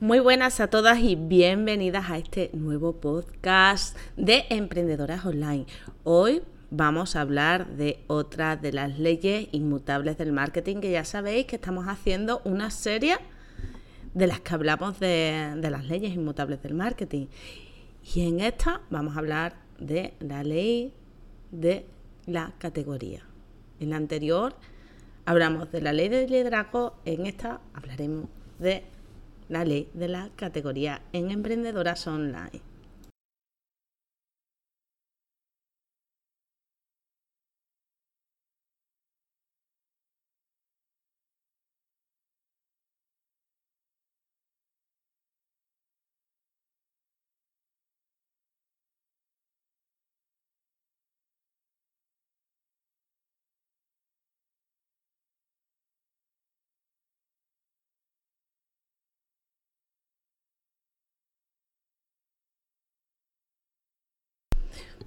Muy buenas a todas y bienvenidas a este nuevo podcast de Emprendedoras Online. Hoy vamos a hablar de otra de las leyes inmutables del marketing que ya sabéis que estamos haciendo una serie de las que hablamos de, las leyes inmutables del marketing. Y en esta vamos a hablar de la ley de la categoría. En la anterior hablamos de la ley de liderazgo, en esta hablaremos de la ley de la categoría en emprendedoras online.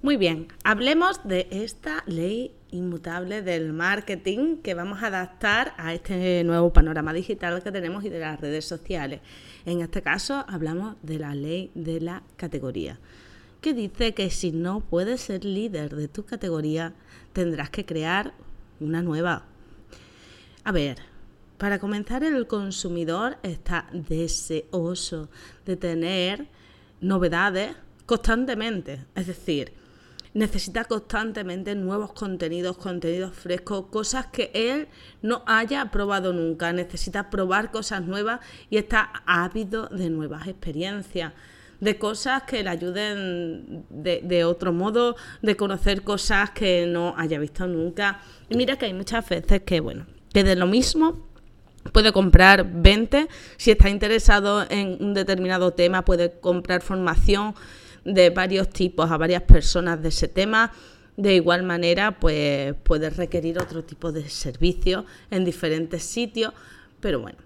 Muy bien, hablemos de esta ley inmutable del marketing que vamos a adaptar a este nuevo panorama digital que tenemos y de las redes sociales. En este caso hablamos de la ley de la categoría, que dice que si no puedes ser líder de tu categoría, tendrás que crear una nueva. A ver, para comenzar, el consumidor está deseoso de tener novedades constantemente, es decir, necesita constantemente nuevos contenidos, contenidos frescos, cosas que él no haya probado nunca. Necesita probar cosas nuevas y está ávido de nuevas experiencias de cosas que le ayuden de, de, otro modo, de conocer cosas que no haya visto nunca. Y mira que hay muchas veces que, bueno, que de lo mismo puede comprar 20, si está interesado en un determinado tema, puede comprar formación de varios tipos a varias personas de ese tema. De igual manera, pues puede requerir otro tipo de servicios en diferentes sitios. Pero bueno,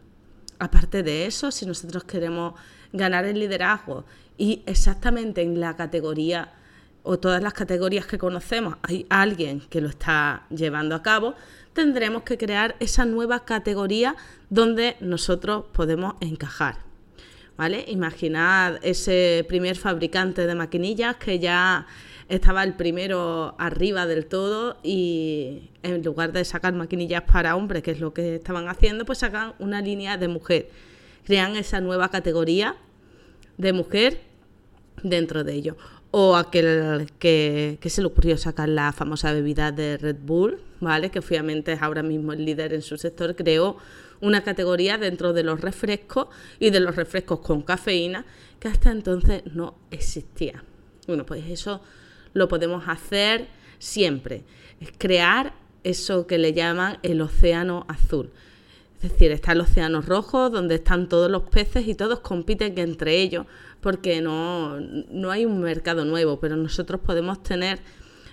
aparte de eso, si nosotros queremos ganar el liderazgo y exactamente en la categoría o todas las categorías que conocemos hay alguien que lo está llevando a cabo, tendremos que crear esa nueva categoría donde nosotros podemos encajar. ¿Vale? Imaginad ese primer fabricante de maquinillas que ya estaba el primero arriba del todo y en lugar de sacar maquinillas para hombres, que es lo que estaban haciendo, pues sacan una línea de mujer. Crean esa nueva categoría de mujer dentro de ello. O aquel que, que se le ocurrió sacar la famosa bebida de Red Bull, ¿vale? Que obviamente es ahora mismo el líder en su sector, creó una categoría dentro de los refrescos y de los refrescos con cafeína que hasta entonces no existía. Bueno, pues eso lo podemos hacer siempre, es crear eso que le llaman el océano azul. Es decir, está el océano rojo donde están todos los peces y todos compiten entre ellos porque no, no hay un mercado nuevo, pero nosotros podemos tener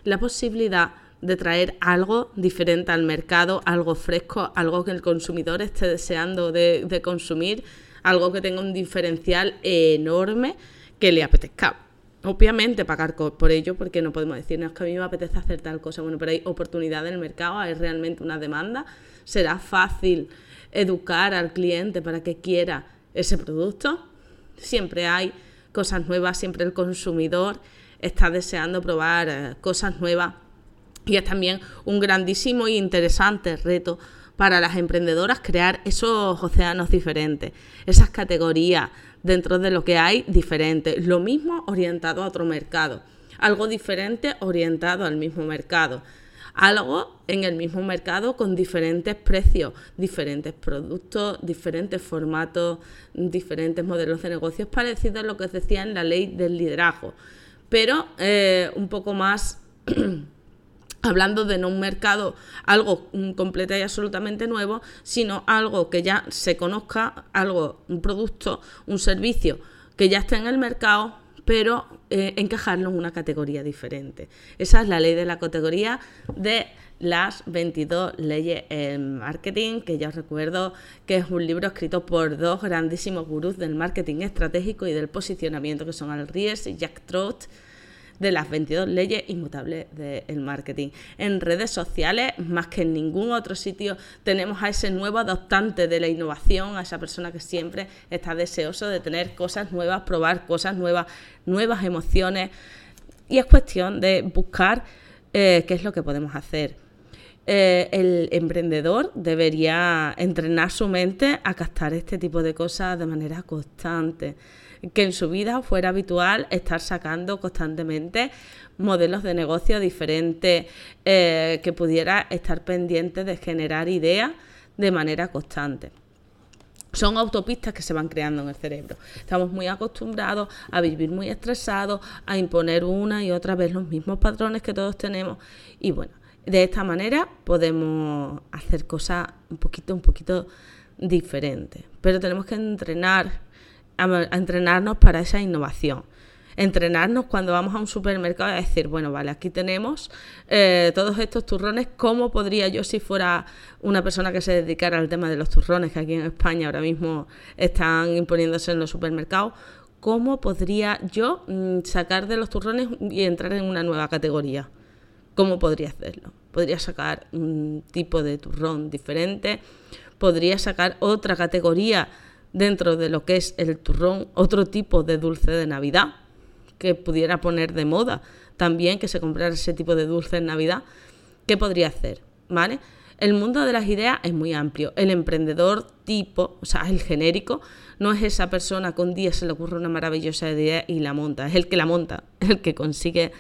la posibilidad de traer algo diferente al mercado, algo fresco, algo que el consumidor esté deseando de, consumir, algo que tenga un diferencial enorme que le apetezca. Obviamente pagar por ello, porque no podemos decir, no es que a mí me apetece hacer tal cosa, bueno, pero hay oportunidad en el mercado, hay realmente una demanda, será fácil educar al cliente para que quiera ese producto. Siempre hay cosas nuevas, siempre el consumidor está deseando probar eh, cosas nuevas y es también un grandísimo e interesante reto para las emprendedoras crear esos océanos diferentes, esas categorías dentro de lo que hay diferentes. Lo mismo orientado a otro mercado, algo diferente orientado al mismo mercado. Algo en el mismo mercado con diferentes precios, diferentes productos, diferentes formatos, diferentes modelos de negocios, parecidos a lo que decía en la ley del liderazgo, pero eh, un poco más hablando de no un mercado, algo completo y absolutamente nuevo, sino algo que ya se conozca, algo, un producto, un servicio que ya está en el mercado, pero eh, encajarlo en una categoría diferente. Esa es la ley de la categoría de las 22 leyes en marketing, que ya os recuerdo que es un libro escrito por dos grandísimos gurús del marketing estratégico y del posicionamiento, que son Al Ries y Jack Trout de las 22 leyes inmutables del marketing. En redes sociales, más que en ningún otro sitio, tenemos a ese nuevo adoptante de la innovación, a esa persona que siempre está deseoso de tener cosas nuevas, probar cosas nuevas, nuevas emociones. Y es cuestión de buscar eh, qué es lo que podemos hacer. Eh, el emprendedor debería entrenar su mente a captar este tipo de cosas de manera constante que en su vida fuera habitual estar sacando constantemente modelos de negocio diferentes, eh, que pudiera estar pendiente de generar ideas de manera constante. Son autopistas que se van creando en el cerebro. Estamos muy acostumbrados a vivir muy estresados, a imponer una y otra vez los mismos patrones que todos tenemos. Y bueno, de esta manera podemos hacer cosas un poquito, un poquito diferentes. Pero tenemos que entrenar a, entrenarnos para esa innovación entrenarnos cuando vamos a un supermercado y decir, bueno, vale, aquí tenemos eh, todos estos turrones, ¿cómo podría yo si fuera una persona que se dedicara al tema de los turrones, que aquí en España ahora mismo están imponiéndose en los supermercados, cómo podría yo mm, sacar de los turrones y entrar en una nueva categoría? ¿Cómo podría hacerlo? Podría sacar un tipo de turrón diferente, podría sacar otra categoría dentro de lo que es el turrón otro tipo de dulce de Navidad que pudiera poner de moda también que se comprara ese tipo de dulce en Navidad, ¿qué podría hacer? ¿Vale? El mundo de las ideas es muy amplio. El emprendedor tipo, o sea, el genérico, no es esa persona que un día se le ocurre una maravillosa idea y la monta, es el que la monta, el que consigue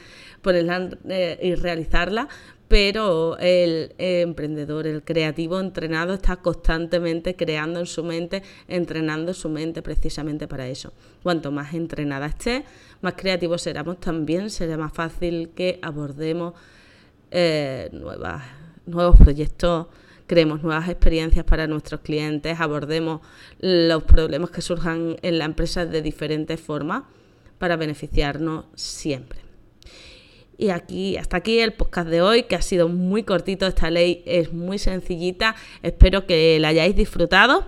ponerla eh, y realizarla, pero el emprendedor, el creativo entrenado está constantemente creando en su mente, entrenando su mente precisamente para eso. Cuanto más entrenada esté, más creativos seremos también, será más fácil que abordemos eh, nuevas, nuevos proyectos, creemos nuevas experiencias para nuestros clientes, abordemos los problemas que surjan en la empresa de diferentes formas para beneficiarnos siempre. Y aquí, hasta aquí el podcast de hoy, que ha sido muy cortito. Esta ley es muy sencillita. Espero que la hayáis disfrutado,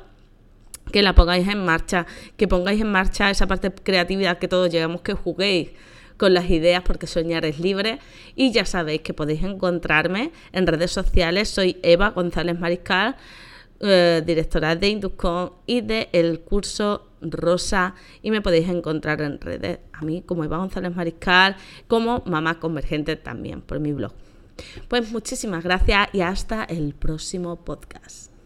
que la pongáis en marcha, que pongáis en marcha esa parte de creatividad que todos llegamos, que juguéis con las ideas porque soñar es libre. Y ya sabéis que podéis encontrarme en redes sociales. Soy Eva González Mariscal. Eh, directora de Induscon y de el curso Rosa y me podéis encontrar en redes a mí como Eva González Mariscal como Mamá Convergente también por mi blog. Pues muchísimas gracias y hasta el próximo podcast.